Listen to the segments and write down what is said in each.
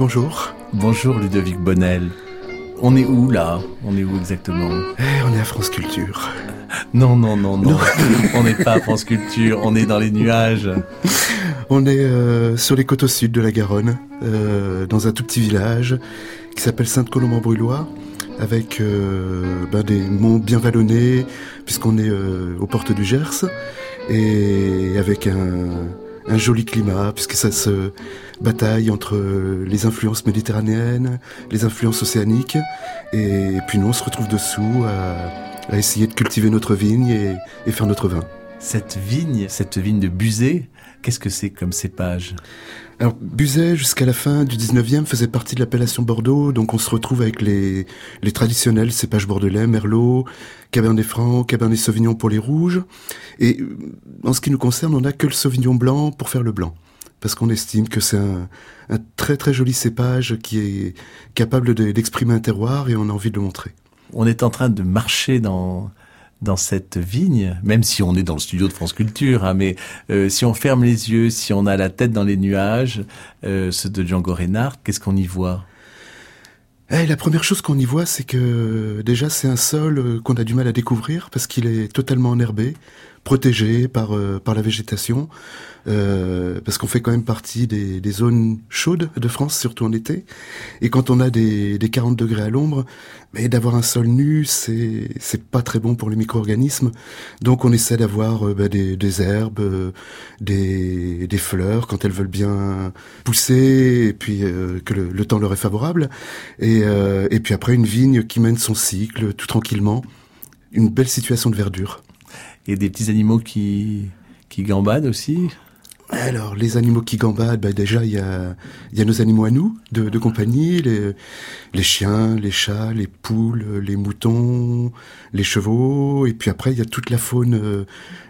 Bonjour. Bonjour. Ludovic Bonnel. On est où là? On est où exactement? Eh, on est à France Culture. Non, non, non, non. on n'est pas à France Culture, on est dans les nuages. On est euh, sur les côtes au sud de la Garonne, euh, dans un tout petit village qui s'appelle Sainte-Colombe-en-Brullois, avec euh, ben, des monts bien vallonnés, puisqu'on est aux portes du Gers, et avec un, un joli climat, puisque ça se bataille entre les influences méditerranéennes, les influences océaniques, et, puis nous on se retrouve dessous à, à essayer de cultiver notre vigne et, et faire notre vin. Cette vigne, cette vigne de Buzet, qu'est-ce que c'est comme cépage? Alors, Buzet, jusqu'à la fin du 19e, faisait partie de l'appellation Bordeaux, donc on se retrouve avec les, les traditionnels cépages bordelais, Merlot, Cabernet Franc, Cabernet Sauvignon pour les rouges. Et euh, en ce qui nous concerne, on n'a que le Sauvignon blanc pour faire le blanc. Parce qu'on estime que c'est un, un très très joli cépage qui est capable de- d'exprimer un terroir et on a envie de le montrer. On est en train de marcher dans dans cette vigne, même si on est dans le studio de France Culture, hein, mais euh, si on ferme les yeux, si on a la tête dans les nuages, euh, ceux de Django Reinhardt, qu'est-ce qu'on y voit? Eh, la première chose qu'on y voit, c'est que déjà c'est un sol euh, qu'on a du mal à découvrir parce qu'il est totalement enherbé, protégé par euh, par la végétation, euh, parce qu'on fait quand même partie des, des zones chaudes de France, surtout en été. Et quand on a des, des 40 degrés à l'ombre, mais d'avoir un sol nu, c'est c'est pas très bon pour les micro-organismes. Donc on essaie d'avoir euh, bah, des, des herbes, euh, des, des fleurs quand elles veulent bien pousser et puis euh, que le, le temps leur est favorable. Et, euh, et puis après une vigne qui mène son cycle tout tranquillement. Une belle situation de verdure. Et des petits animaux qui qui gambadent aussi Alors, les animaux qui gambadent, bah déjà, il y a, nos animaux à nous, de, compagnie, les, chiens, les chats, les poules, les moutons, les chevaux, et puis après, il y a toute la faune, euh,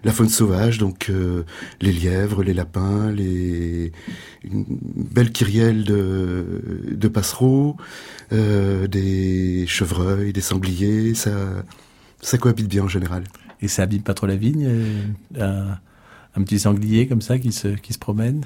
la faune sauvage, donc euh, les lièvres, les lapins, une belle kyrielle de, de passereaux, euh, des chevreuils, des sangliers, ça, ça cohabite bien en général. Et ça abîme pas trop la vigne euh, un, un petit sanglier comme ça qui se, qui se promène?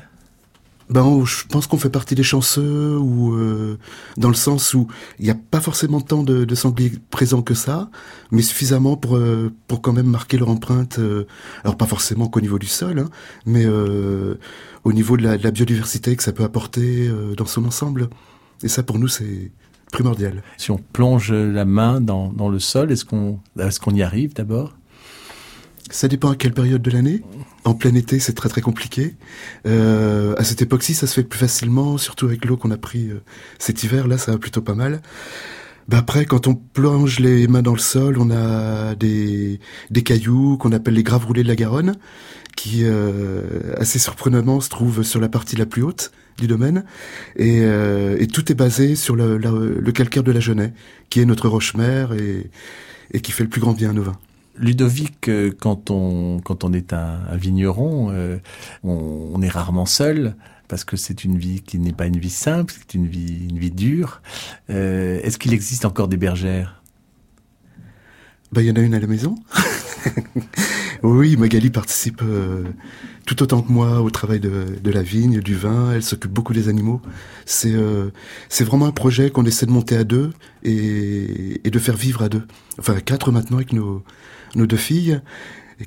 Ben, on- je pense qu'on fait partie des chanceux ou euh, dans le sens où il n'y a pas forcément tant de, de sangliers présents que ça, mais suffisamment pour euh, pour quand même marquer leur empreinte. euh, alors pas forcément qu'au niveau du sol, hein, mais au niveau de la, de la biodiversité que ça peut apporter dans son ensemble. Et ça pour nous c'est primordial. Si on plonge la main dans, dans le sol, est-ce qu'on est qu'on y arrive d'abord? Ça dépend à quelle période de l'année. En plein été, c'est très très compliqué. Euh, à cette époque-ci, ça se fait plus facilement, surtout avec l'eau qu'on a pris euh, cet hiver. Là, ça va plutôt pas mal. Ben après, quand on plonge les mains dans le sol, on a des, des cailloux qu'on appelle les graves roulés de la Garonne, qui euh, assez surprenamment se trouvent sur la partie la plus haute du domaine. Et, euh, et tout est basé sur le, le calcaire de la Genève, qui est notre roche-mère et, et qui fait le plus grand bien à nos vins. Ludovic, euh, quand on, quand on est un, un vigneron, euh, on, on est rarement seul parce que c'est une vie qui n'est pas une vie simple, c'est une vie, une vie dure. Euh, Est-ce qu'il existe encore des bergères? Bah, il y en a une à la maison. oui, Magali participe euh, tout autant que moi au travail de, de la vigne, du vin. Elle s'occupe beaucoup des animaux. C'est euh, c'est vraiment un projet qu'on essaie de monter à deux et, et de faire vivre à deux. Enfin, quatre maintenant avec nos, nos deux filles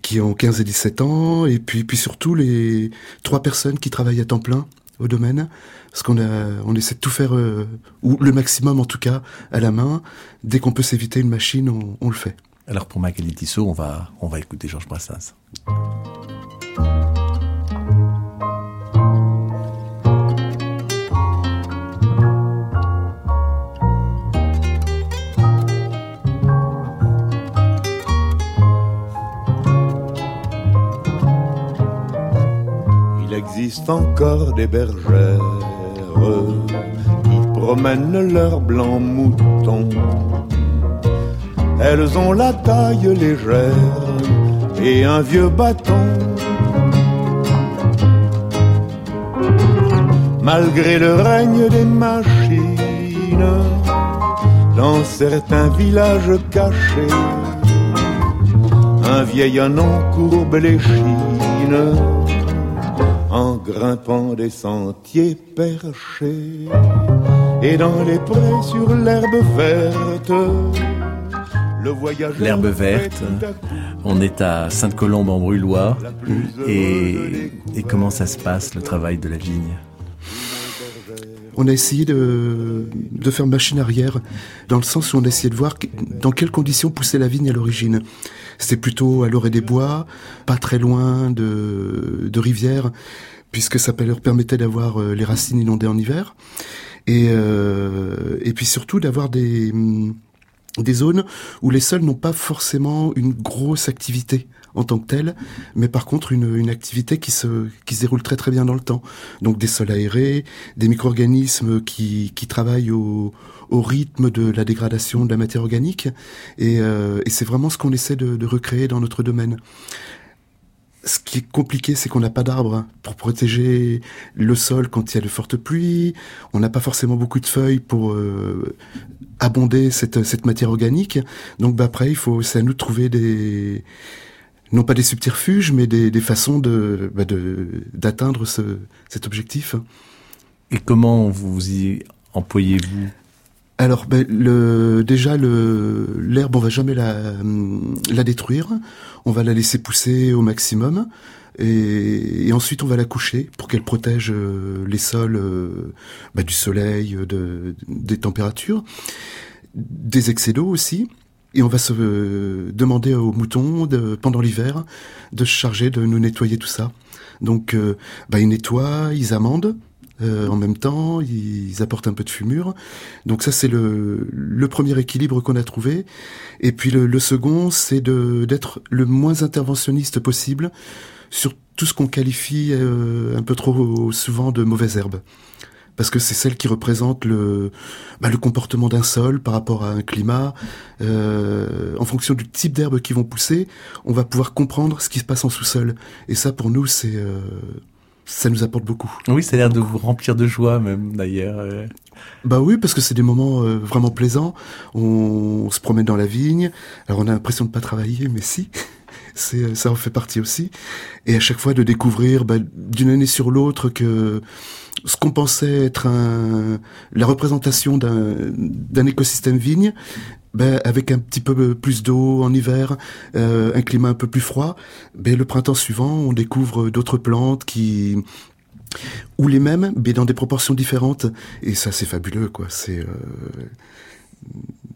qui ont 15 et 17 ans. Et puis, puis surtout les trois personnes qui travaillent à temps plein au domaine. Parce qu'on a, on essaie de tout faire, euh, ou le maximum en tout cas, à la main. Dès qu'on peut s'éviter une machine, on, le fait. Alors pour Magali Tissot, on va, on va écouter Georges Brassens. Existe encore des bergères qui promènent leurs blancs moutons. Elles ont la taille légère et un vieux bâton. Malgré le règne des machines, dans certains villages cachés, un vieil anon courbe les chines en grimpant des sentiers perchés. Et dans les prés sur l'herbe verte, le L'herbe verte, on est à Sainte-Colombe en Brulois. Et, et comment ça se passe, le travail de la vigne? On a essayé de, de faire machine arrière, dans le sens où on a essayé de voir dans quelles conditions poussait la vigne à l'origine. C'était plutôt à l'orée des bois, pas très loin de, de rivières, puisque ça leur permettait d'avoir euh, les racines inondées en hiver. Et, euh, et puis surtout d'avoir des, hum, des zones où les sols n'ont pas forcément une grosse activité en tant que telle, mais par contre une, une activité qui se, qui se déroule très très bien dans le temps. Donc des sols aérés, des micro-organismes qui, qui travaillent au, au rythme de la dégradation de la matière organique, et, euh, c'est vraiment ce qu'on essaie de, recréer dans notre domaine. Ce qui est compliqué, c'est qu'on n'a pas d'arbres pour protéger le sol quand il y a de fortes pluies. On n'a pas forcément beaucoup de feuilles pour euh, abonder cette, matière organique. Donc bah, après, il faut, c'est à nous de trouver des, non pas des subterfuges, mais des, façons de, bah, d'atteindre ce, cet objectif. Et comment vous y employez-vous? Alors, ben, le, déjà, le, l'herbe, on va jamais la, la détruire. On va la laisser pousser au maximum. Et, ensuite, on va la coucher pour qu'elle protège euh, les sols euh, bah, du soleil, de, des températures, des excès d'eau aussi. Et on va se euh, demander aux moutons, de, pendant l'hiver, de se charger de nous nettoyer tout ça. Donc, euh, bah, ils nettoient, ils amendent. Euh, en même temps, ils apportent un peu de fumure. Donc ça, c'est le, le premier équilibre qu'on a trouvé. Et puis le, le second, c'est de d'être le moins interventionniste possible sur tout ce qu'on qualifie euh, un peu trop souvent de mauvaises herbes. Parce que c'est celle qui représente le, bah, le comportement d'un sol par rapport à un climat. Euh, en fonction du type d'herbes qui vont pousser, on va pouvoir comprendre ce qui se passe en sous-sol. Et ça, pour nous, c'est euh, ça nous apporte beaucoup. Oui, ça a l'air de vous remplir de joie même d'ailleurs. euh. Bah oui, parce que c'est des moments euh, vraiment plaisants. On, on se promène dans la vigne. Alors on a l'impression de pas travailler, mais si. C'est, euh, ça en fait partie aussi. Et à chaque fois de découvrir bah, d'une année sur l'autre que ce qu'on pensait être un, la représentation d'un, d'un écosystème vigne, ben, avec un petit peu plus d'eau en hiver, euh, un climat un peu plus froid, ben, le printemps suivant, on découvre d'autres plantes qui ou les mêmes, mais dans des proportions différentes. Et ça, c'est fabuleux, quoi. C'est euh,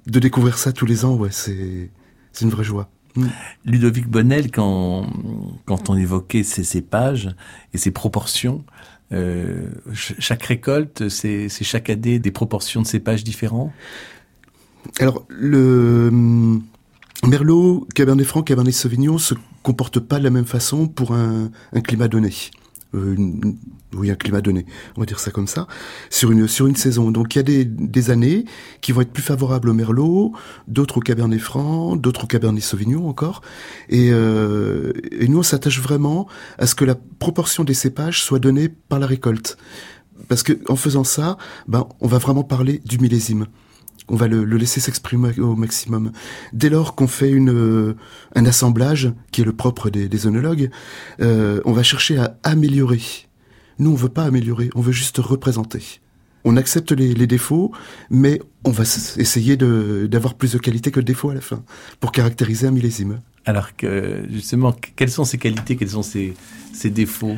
de découvrir ça tous les ans, ouais, c'est c'est une vraie joie. Mm. Ludovic Bonnel, quand, quand on évoquait ces cépages et ces proportions, euh, ch- chaque récolte, c'est c'est chaque année des proportions de cépages différents? Alors, le hum, Merlot, Cabernet Franc, Cabernet Sauvignon se comportent pas de la même façon pour un, un climat donné. Euh, oui, un climat donné, on va dire ça comme ça, sur une sur une saison. Donc il y a des, des années qui vont être plus favorables au Merlot, d'autres au Cabernet Franc, d'autres au Cabernet Sauvignon encore. Et, euh, et nous, on s'attache vraiment à ce que la proportion des cépages soit donnée par la récolte. Parce que en faisant ça, ben, on va vraiment parler du millésime. On va le, laisser s'exprimer au maximum. Dès lors qu'on fait une, euh, un assemblage, qui est le propre des, des œnologues, euh, on va chercher à améliorer. Nous, on veut pas améliorer, on veut juste représenter. On accepte les, défauts, mais on va essayer d'avoir plus de qualité que de défauts à la fin, pour caractériser un millésime. Alors justement, que- quelles sont ses qualités, quels sont ses défauts?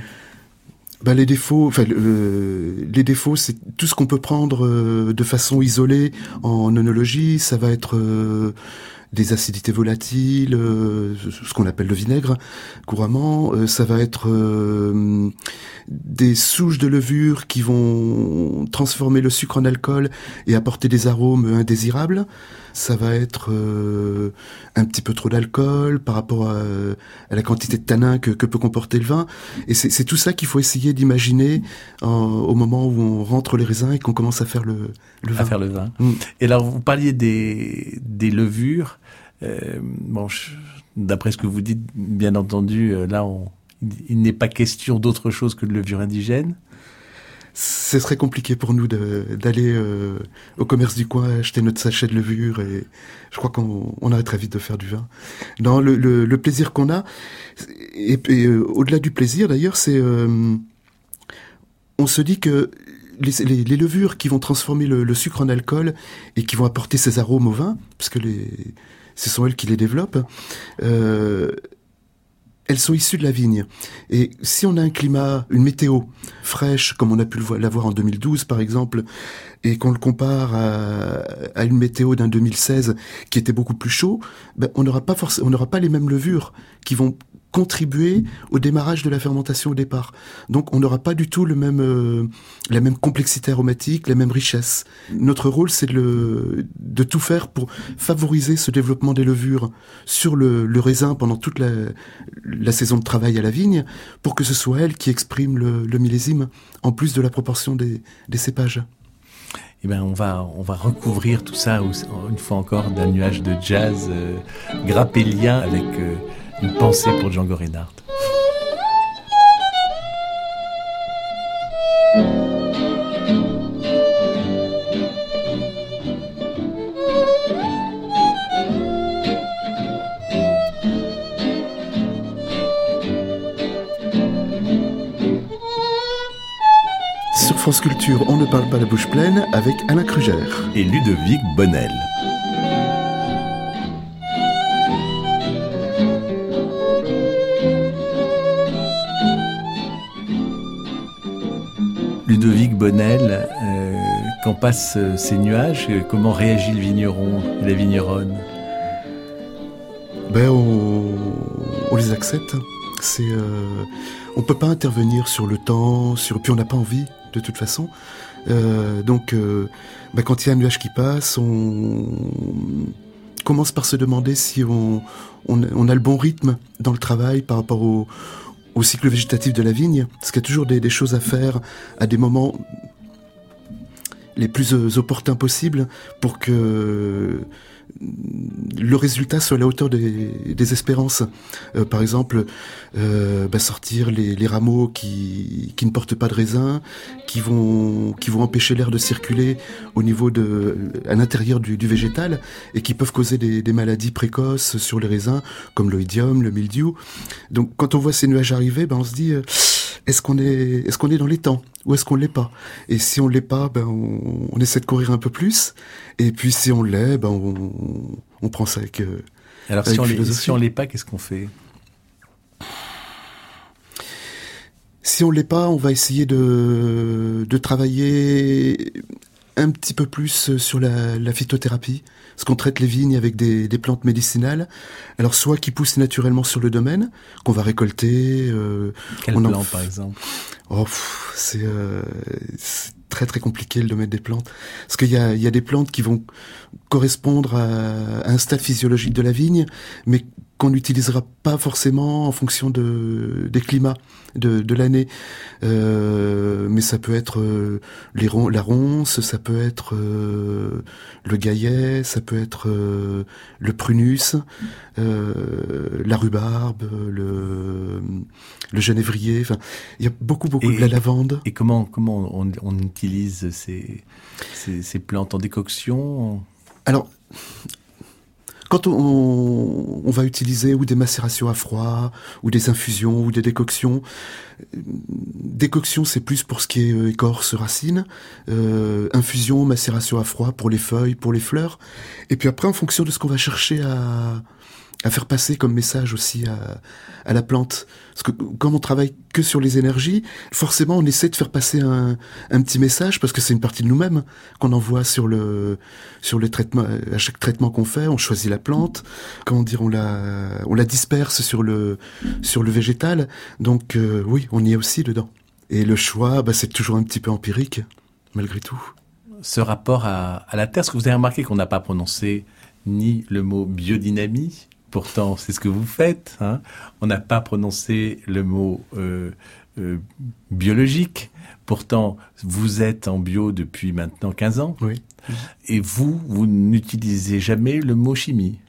Bah, les défauts, enfin, euh, les défauts, c'est tout ce qu'on peut prendre euh, de façon isolée en œnologie. Ça va être euh, des acidités volatiles, euh, ce qu'on appelle le vinaigre couramment. Euh, ça va être euh, des souches de levure qui vont transformer le sucre en alcool et apporter des arômes indésirables. ça va être euh, un petit peu trop d'alcool par rapport à, à, la quantité de tanin que, que peut comporter le vin. Et c'est tout ça qu'il faut essayer d'imaginer au moment où on rentre les raisins et qu'on commence à faire le, le vin. À faire le vin. Mm. Et alors, vous parliez des, des levures. Euh, bon, d'après ce que vous dites, bien entendu, euh, là, il n'est pas question d'autre chose que de levure indigène ce serait compliqué pour nous d'aller euh, au commerce du coin acheter notre sachet de levure et je crois qu'on on arrête très vite de faire du vin. Non, le, plaisir qu'on a et, au-delà du plaisir d'ailleurs, c'est on se dit que les, levures qui vont transformer le, le, sucre en alcool et qui vont apporter ces arômes au vin, parce que les, ce sont elles qui les développent, euh, elles sont issues de la vigne. Et si on a un climat, une météo fraîche, comme on a pu l'avoir en 2012 par exemple, et qu'on le compare à, une météo d'un 2016 qui était beaucoup plus chaud, ben on n'aura pas forcément, on n'aura pas les mêmes levures qui vont contribuer au démarrage de la fermentation au départ. Donc on n'aura pas du tout le même, euh, la même complexité aromatique, la même richesse. Notre rôle, c'est de, de tout faire pour favoriser ce développement des levures sur le, le raisin pendant toute la, la, saison de travail à la vigne, pour que ce soit elle qui exprime le, le millésime, en plus de la proportion des, des cépages. Eh ben, on va, recouvrir tout ça une fois encore d'un nuage de jazz euh, grappélien avec euh, une pensée pour Django Reinhardt. France Culture, on ne parle pas la bouche pleine avec Alain Krugère et Ludovic Bonnel. Ludovic Bonnel, euh, quand passent ces nuages, comment réagit le vigneron et la vigneronne? Ben on, les accepte. C'est, euh, on peut pas intervenir sur le temps, sur puis on n'a pas envie de toute façon. Euh, donc, ben, quand il y a un nuage qui passe, on commence par se demander si on, a le bon rythme dans le travail par rapport au, cycle végétatif de la vigne, parce qu'il y a toujours des, choses à faire à des moments les plus euh, opportuns possibles pour que le résultat soit à la hauteur des, des espérances. Euh, par exemple, euh, bah sortir les, les, rameaux qui, qui ne portent pas de raisin, qui vont, qui vont empêcher l'air de circuler au niveau de, à l'intérieur du, du, végétal et qui peuvent causer des, des, maladies précoces sur les raisins, comme l'oïdium, le mildiou. Donc, quand on voit ces nuages arriver, ben on se dit, euh, est-ce qu'on est, est-ce qu'on est dans les temps ou est-ce qu'on l'est pas? Et si on l'est pas, ben on, on, essaie de courir un peu plus. Et puis si on l'est, ben on, on, prend ça avec. Euh, Alors avec si, on l'est, si on l'est pas, qu'est-ce qu'on fait? Si on l'est pas, on va essayer de, de travailler un petit peu plus sur la, la phytothérapie, parce qu'on traite les vignes avec des, des, plantes médicinales. Alors soit qui poussent naturellement sur le domaine, qu'on va récolter. Euh, Quelle plante en... par exemple? Oh, c'est euh, très très compliqué le domaine des plantes, parce qu'il y a, il y a des plantes qui vont correspondre à, à un stade physiologique de la vigne, mais qu'on n'utilisera pas forcément en fonction de, des climats de, de l'année. Euh, mais ça peut être euh, les ron la ronce, ça peut être euh, le gaillet, ça peut être le prunus, la rhubarbe, le, le genévrier. Enfin, il y a beaucoup beaucoup et, de la lavande. Et comment comment on, on utilise ces, ces, ces plantes en décoction? Alors quand on, va utiliser ou des macérations à froid, ou des infusions, ou des décoctions, décoction c'est plus pour ce qui est écorce, racine, euh, infusion, macération à froid pour les feuilles, pour les fleurs, et puis après en fonction de ce qu'on va chercher à, à faire passer comme message aussi à, la plante. Parce que comme on travaille que sur les énergies, forcément on essaie de faire passer un, un petit message parce que c'est une partie de nous-mêmes qu'on envoie sur le sur le traitement à chaque traitement qu'on fait. On choisit la plante, comment dire, on la on la disperse sur le sur le végétal. Donc euh, oui, on y est aussi dedans. Et le choix, bah, c'est toujours un petit peu empirique malgré tout. Ce rapport à, à la terre, ce que vous avez remarqué qu'on n'a pas prononcé ni le mot biodynamie. Pourtant, c'est ce que vous faites. Hein. On n'a pas prononcé le mot euh, euh, biologique. Pourtant, vous êtes en bio depuis maintenant 15 ans. Oui. Et vous, vous n'utilisez jamais le mot chimie.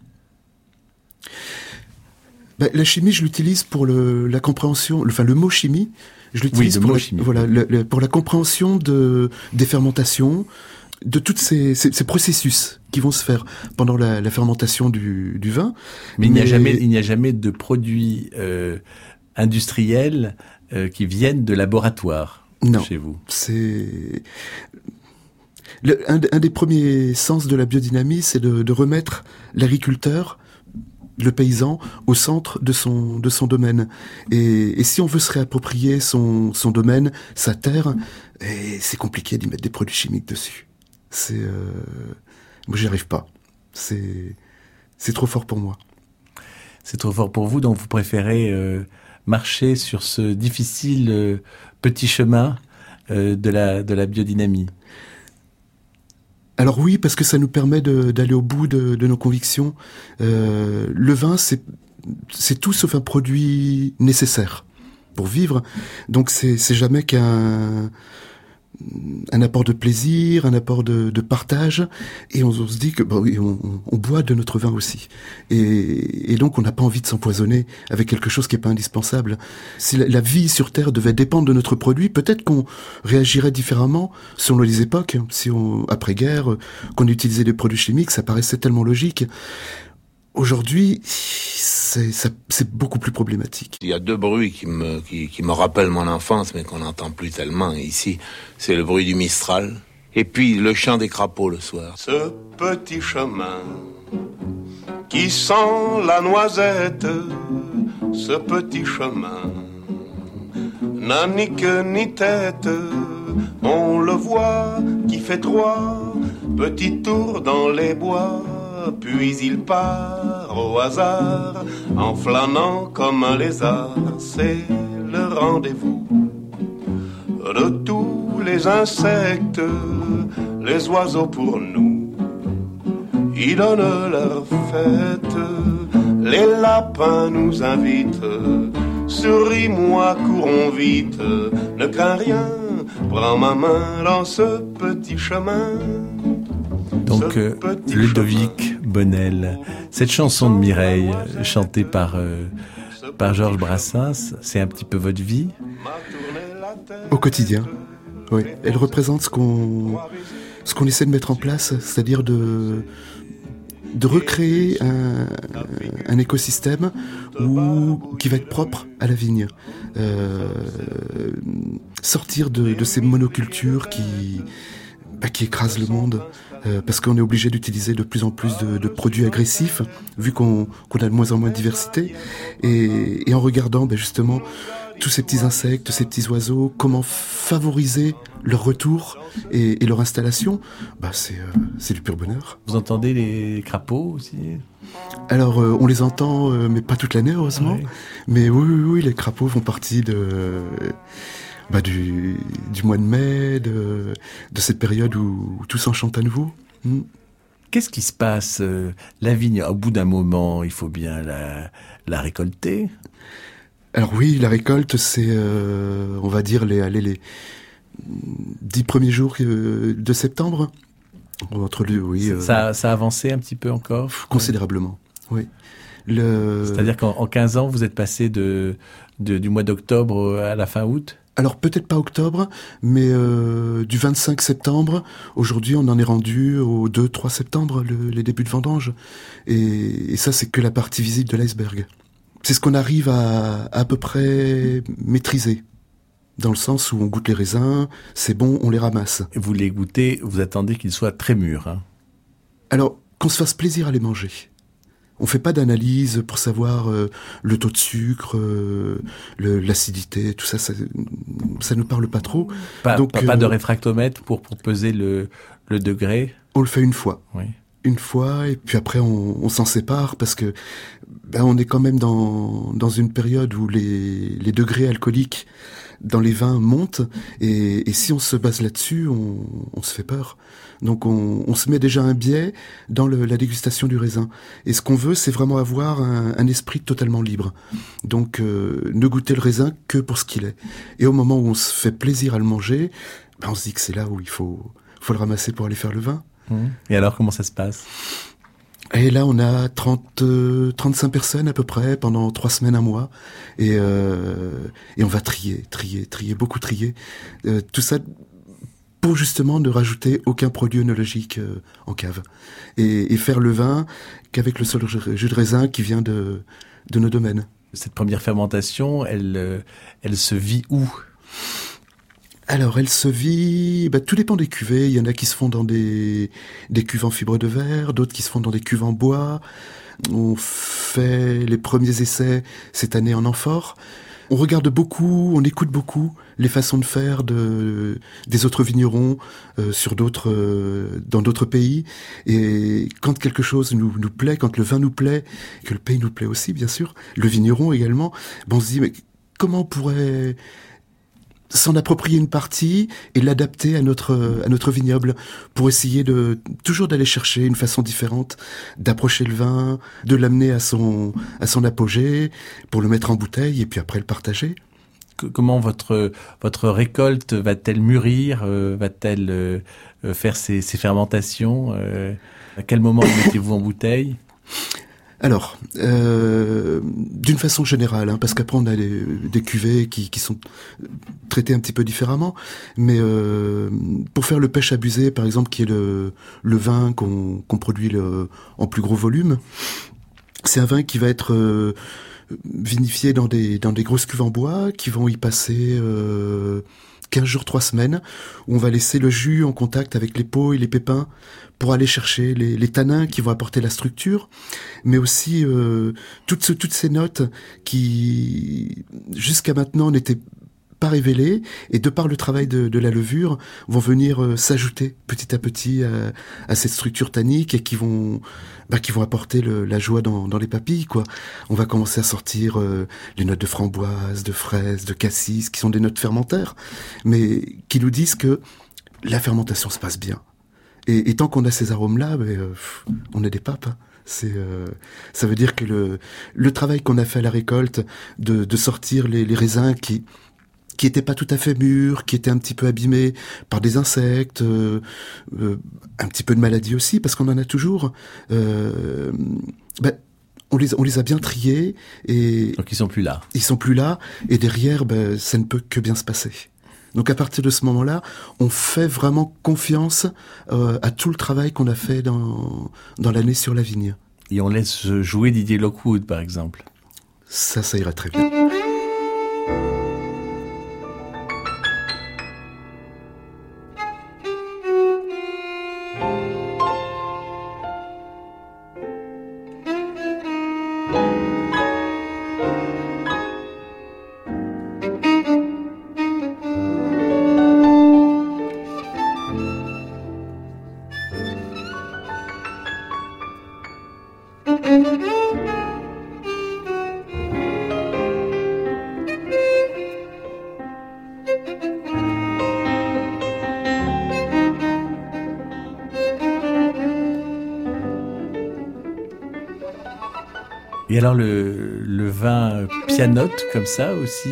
Ben, la chimie, je l'utilise pour le, la compréhension, enfin le mot chimie, je l'utilise le pour, la, chimie. voilà, le- le- pour la compréhension de, des fermentations, de tous ces, ces, ces processus qui vont se faire pendant la, la fermentation du, du vin. Mais il n'y a Mais- jamais, il n'y a jamais de produits euh, industriels euh, qui viennent de laboratoire Non. chez vous. C'est le- un, un des premiers sens de la biodynamie, c'est de, de remettre l'agriculteur, le paysan, au centre de son de son domaine. Et, et si on veut se réapproprier son son domaine, sa terre, et c'est compliqué d'y mettre des produits chimiques dessus. C'est euh, moi j'y arrive pas. C'est c'est trop fort pour moi. C'est trop fort pour vous, donc vous préférez euh, marcher sur ce difficile euh, petit chemin euh, de la de la biodynamie. Alors oui, parce que ça nous permet d'aller au bout de, de nos convictions. Le vin, c'est c'est tout sauf un produit nécessaire pour vivre. Donc c'est c'est jamais qu'un un apport de plaisir, un apport de, partage, et on, se dit que oui, on, on- boit de notre vin aussi, et, donc on n'a pas envie de s'empoisonner avec quelque chose qui est pas indispensable. Si la, vie sur Terre devait dépendre de notre produit, peut-être qu'on réagirait différemment selon les époques. Si après guerre, euh, qu'on utilisait des produits chimiques, ça paraissait tellement logique. Aujourd'hui, c'est beaucoup plus problématique. Il y a deux bruits qui me, qui, qui me rappellent mon enfance, mais qu'on n'entend plus tellement ici. C'est le bruit du Mistral, et puis le chant des crapauds le soir. Ce petit chemin qui sent la noisette, ce petit chemin n'a ni queue ni tête. On le voit qui fait trois petits tours dans les bois, puis il part au hasard en flânant comme un lézard. C'est le rendez-vous de tous les insectes, les oiseaux pour nous. Ils donnent leur fête, les lapins nous invitent. Souris-moi, courons vite, ne crains rien, prends ma main dans ce petit chemin. Donc euh, Ludovic Bonnel, cette chanson de Mireille chantée par euh, par Georges Brassens, c'est un petit peu votre vie? Au quotidien. Elle représente ce qu'on essaie de mettre en place, c'est-à-dire de de recréer un, écosystème où, qui va être propre à la vigne. Euh, sortir de, de ces monocultures qui, bah, qui écrasent le monde, euh, parce qu'on est obligé d'utiliser de plus en plus de, de produits agressifs, vu qu'on qu'on a de moins en moins de diversité. Et, et en regardant bah, justement tous ces petits insectes, ces petits oiseaux, comment favoriser leur retour et, et leur installation, bah c'est euh, du pur bonheur. Vous entendez les crapauds aussi? Alors euh, on les entend, euh, mais pas toute l'année heureusement. Ouais. Mais oui, oui, oui, les crapauds font partie de bah, du, du mois de mai, de, de cette période où, où tout s'enchante à nouveau. Mm. Qu'est-ce qui se passe euh, La vigne, au bout d'un moment, il faut bien la, la récolter? Alors oui, la récolte, c'est, euh, on va dire, les, allez, les dix premiers jours euh, de septembre. Entre le, oui, euh, Ça, ça a avancé un petit peu encore? considérablement. Oui. Le... C'est-à-dire qu'en en 15 ans, vous êtes passé de, de- du mois d'octobre à la fin août? Alors peut-être pas octobre, mais euh, du 25 septembre, aujourd'hui on en est rendu au 2-3 septembre, le- les débuts de vendange. Et, et ça c'est que la partie visible de l'iceberg. C'est ce qu'on arrive à, à peu près maîtriser. Dans le sens où on goûte les raisins, c'est bon, on les ramasse. Et Vous les goûtez, vous attendez qu'ils soient très mûrs. hein? Alors, qu'on se fasse plaisir à les manger. On fait pas d'analyse pour savoir euh, le taux de sucre, euh, l'acidité, tout ça, ça, ça nous parle pas trop. Pas, Donc, pas, pas de euh, réfractomètre pour, pour peser le, le degré On le fait une fois. Oui. une fois et puis après on, on s'en sépare parce que ben, on est quand même dans, dans une période où les, les degrés alcooliques dans les vins monte. Et, si on se base là-dessus, on, se fait peur. Donc on, se met déjà un biais dans la dégustation du raisin. Et ce qu'on veut, c'est vraiment avoir un, esprit totalement libre. Donc ne goûter le raisin que pour ce qu'il est. Et au moment où on se fait plaisir à le manger, ben, on se dit que c'est là où il faut, faut le ramasser pour aller faire le vin. Mmh. Et alors, comment ça se passe? Et là, on a 30, 35 euh, personnes à peu près pendant trois semaines, un mois, et, euh, et on va trier, trier, trier, beaucoup trier. Euh, tout ça pour justement ne rajouter aucun produit œnologique en cave et, et, faire le vin qu'avec le seul jus de raisin qui vient de, de nos domaines. Cette première fermentation, elle, elle se vit où? Alors, elle se vit. Bah, tout dépend des cuvées. Il y en a qui se font dans des des cuves en fibre de verre, d'autres qui se font dans des cuves en bois. On fait les premiers essais cette année en amphore. On regarde beaucoup, on écoute beaucoup les façons de faire de des autres vignerons euh, sur d'autres euh, dans d'autres pays. Et quand quelque chose nous nous plaît, quand le vin nous plaît, que le pays nous plaît aussi, bien sûr, le vigneron également, bon, on se dit mais comment on pourrait s'en approprier une partie et l'adapter à notre à notre vignoble pour essayer de toujours d'aller chercher une façon différente d'approcher le vin, de l'amener à son à son apogée pour le mettre en bouteille et puis après le partager. Comment votre récolte va-t-elle mûrir, euh, va-t-elle euh, faire ses, fermentations euh, À quel moment mettez-vous en bouteille? Alors, euh, d'une façon générale, hein, parce qu'après on a des cuvées qui, qui, sont traitées un petit peu différemment, mais euh, pour faire le pêche abusé, par exemple, qui est le, vin qu'on produit en plus gros volume, c'est un vin qui va être euh, vinifié dans des, dans des grosses cuves en bois, qui vont y passer... Euh, 15 jours, 3 semaines, où on va laisser le jus en contact avec les peaux et les pépins pour aller chercher les, les tanins qui vont apporter la structure, mais aussi euh, toutes, toutes ces notes qui, jusqu'à maintenant, n'étaient pas et de par le travail de, la levure vont venir euh, s'ajouter petit à petit à, à, cette structure tannique et qui vont bah, qui vont apporter la joie dans, les papilles quoi. On va commencer à sortir euh, les notes de framboise, de fraise, de cassis qui sont des notes fermentaires mais qui nous disent que la fermentation se passe bien. Et, tant qu'on a ces arômes-là, ben, euh, on est des papes. Hein. C'est, euh, ça veut dire que le, travail qu'on a fait à la récolte, de, sortir les raisins qui qui étaient pas tout à fait mûrs, qui étaient un petit peu abîmés par des insectes, euh, euh un petit peu de maladie aussi, parce qu'on en a toujours. Euh, ben, on les, on les a bien triés et donc ils sont plus là. Ils sont plus là et derrière, ben, ça ne peut que bien se passer. Donc à partir de ce moment-là, on fait vraiment confiance à tout le travail qu'on a fait dans, dans l'année sur la vigne. Et on laisse jouer Didier Lockwood, par exemple. Ça, ça ira très bien. Et alors le, le vin pianote comme ça aussi,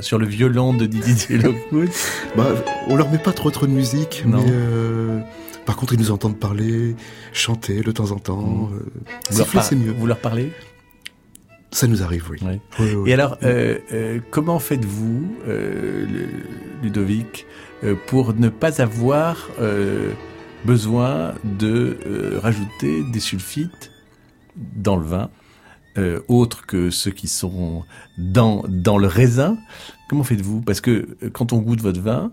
sur le violon de Didier Lockwood bah, On leur met pas trop trop de musique, mais euh, par contre ils nous entendent parler, chanter de temps en temps. Mmh. Euh, c'est mieux. Vous leur parlez? Ça nous arrive, oui. Et alors, euh, euh, comment faites-vous, euh, Ludovic, pour ne pas avoir besoin de rajouter des sulfites dans le vin? Euh, autres que ceux qui sont dans, dans le raisin. Comment faites-vous? Parce que euh, quand on goûte votre vin,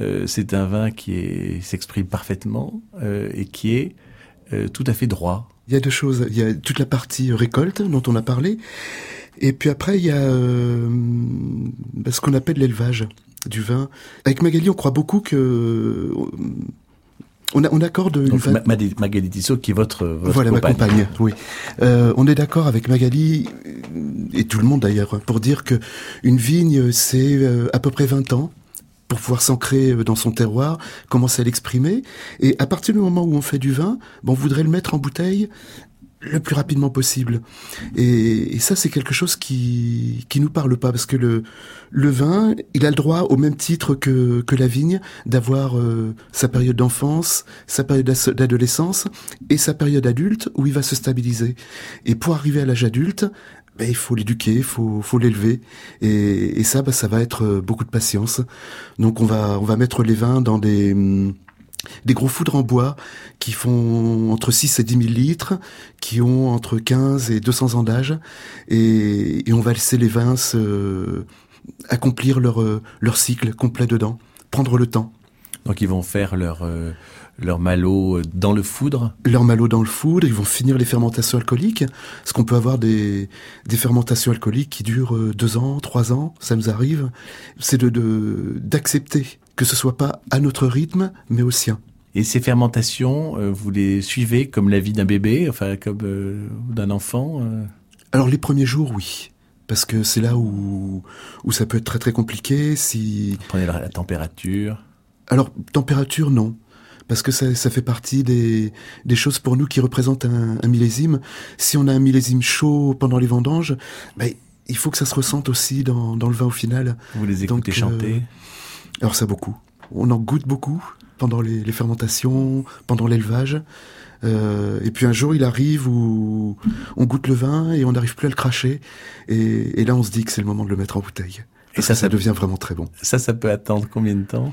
euh, c'est un vin qui s'exprime parfaitement euh, et qui est euh, tout à fait droit. Il y a deux choses. Il y a toute la partie récolte dont on a parlé. Et puis après, il y a euh, ce qu'on appelle l'élevage du vin. Avec Magali, on croit beaucoup que on, on accorde une Donc, va- Magali Tissot, qui est votre, votre voilà ma compagne. Oui, Euh, on est d'accord avec Magali euh, et tout le monde d'ailleurs pour dire que une vigne c'est euh, à peu près 20 ans pour pouvoir s'ancrer euh, dans son terroir, commencer à l'exprimer. Et à partir du moment où on fait du vin, on voudrait le mettre en bouteille le plus rapidement possible. Et, et ça, c'est quelque chose qui qui nous parle pas parce que le le vin, il a le droit au même titre que que la vigne d'avoir euh, sa période d'enfance, sa période d'adolescence et sa période adulte où il va se stabiliser. Et pour arriver à l'âge adulte, ben, il faut l'éduquer, il faut, faut l'élever. Et, et ça, ben, ça va être euh, beaucoup de patience. Donc on va, on va mettre les vins dans des, hum, des gros foudres en bois qui font entre 6 et 10 000 litres, qui ont entre 15 et 200 ans d'âge. Et, et on va laisser les vins se, accomplir leur, euh, leur cycle complet dedans, prendre le temps. Donc ils vont faire leur, euh, leur malo euh, dans le foudre? leur malo dans le foudre, ils vont finir les fermentations alcooliques, parce qu'on peut avoir des, des fermentations alcooliques qui durent euh, deux ans, trois ans, ça nous arrive. C'est de de- d'accepter que ce soit pas à notre rythme, mais au sien. Et ces fermentations, euh, vous les suivez comme la vie d'un bébé, enfin comme euh, d'un enfant euh? Alors les premiers jours, oui, parce que c'est là où, où ça peut être très très compliqué. Si Vous prenez la, la température? alors température, non. Parce que ça, ça fait partie des, des choses pour nous qui représentent un, un millésime. Si on a un millésime chaud pendant les vendanges, ben, il faut que ça se ressente aussi dans, dans le vin au final. Vous les écoutez chanter? Alors ça beaucoup. On en goûte beaucoup pendant les, les fermentations, pendant l'élevage. Euh, et puis un jour, il arrive où on goûte le vin et on n'arrive plus à le cracher. Et, et là, on se dit que c'est le moment de le mettre en bouteille. Et ça, ça, ça- ça devient vraiment très bon. Ça, ça peut attendre combien de temps?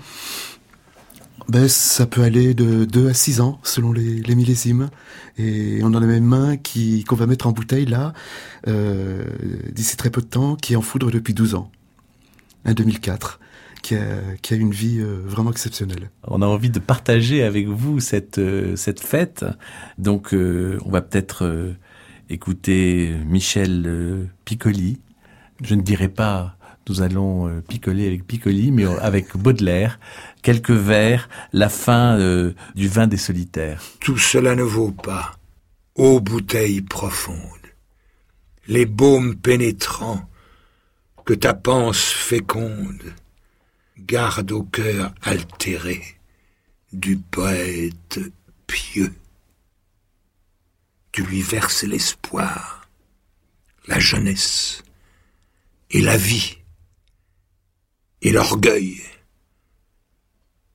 Ben, ça peut aller de 2 à 6 ans selon les, les millésimes. Et on en a même un qui qu'on va mettre en bouteille là, euh, d'ici très peu de temps, qui est en foudre depuis 12 ans. Un 2004, qui a, qui a une vie euh, vraiment exceptionnelle. On a envie de partager avec vous cette, euh, cette fête. Donc, euh, on va peut-être euh, écouter Michel euh, Piccoli. Je ne dirai pas nous allons euh, picoler avec Piccoli, mais avec Baudelaire. Quelques vers, la fin euh, du vin des solitaires. Tout cela ne vaut pas, ô bouteille profonde, les baumes pénétrants que ta panse féconde garde au cœur altéré du poète pieux. Tu lui verses l'espoir, la jeunesse et la vie et l'orgueil,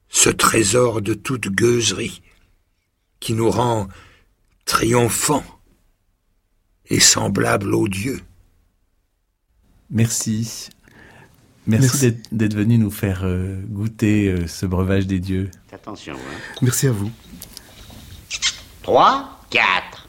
ce trésor de toute gueuserie qui nous rend triomphants et semblables aux dieux. Merci. Merci, Merci. d'être- d'être venu nous faire euh, goûter euh, ce breuvage des dieux. Attention, hein. Merci à vous. 3, 4.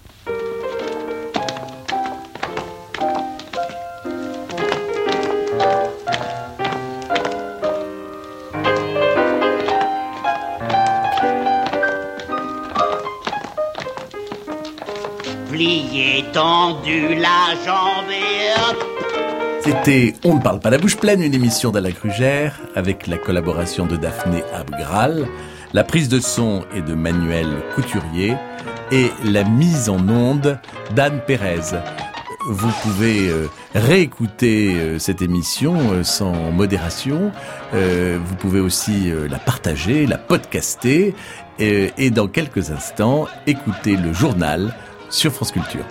Plié, tendu, la jambe et hop. C'était On ne parle pas la bouche pleine, une émission d'Alain Crugère avec la collaboration de Daphné Abgral. La prise de son est de Manuel Couturier et la mise en onde d'Anne Pérez. Vous pouvez euh, réécouter euh, cette émission euh, sans modération. Vous pouvez aussi la partager, la podcaster et, et dans quelques instants écouter le journal sur France Culture.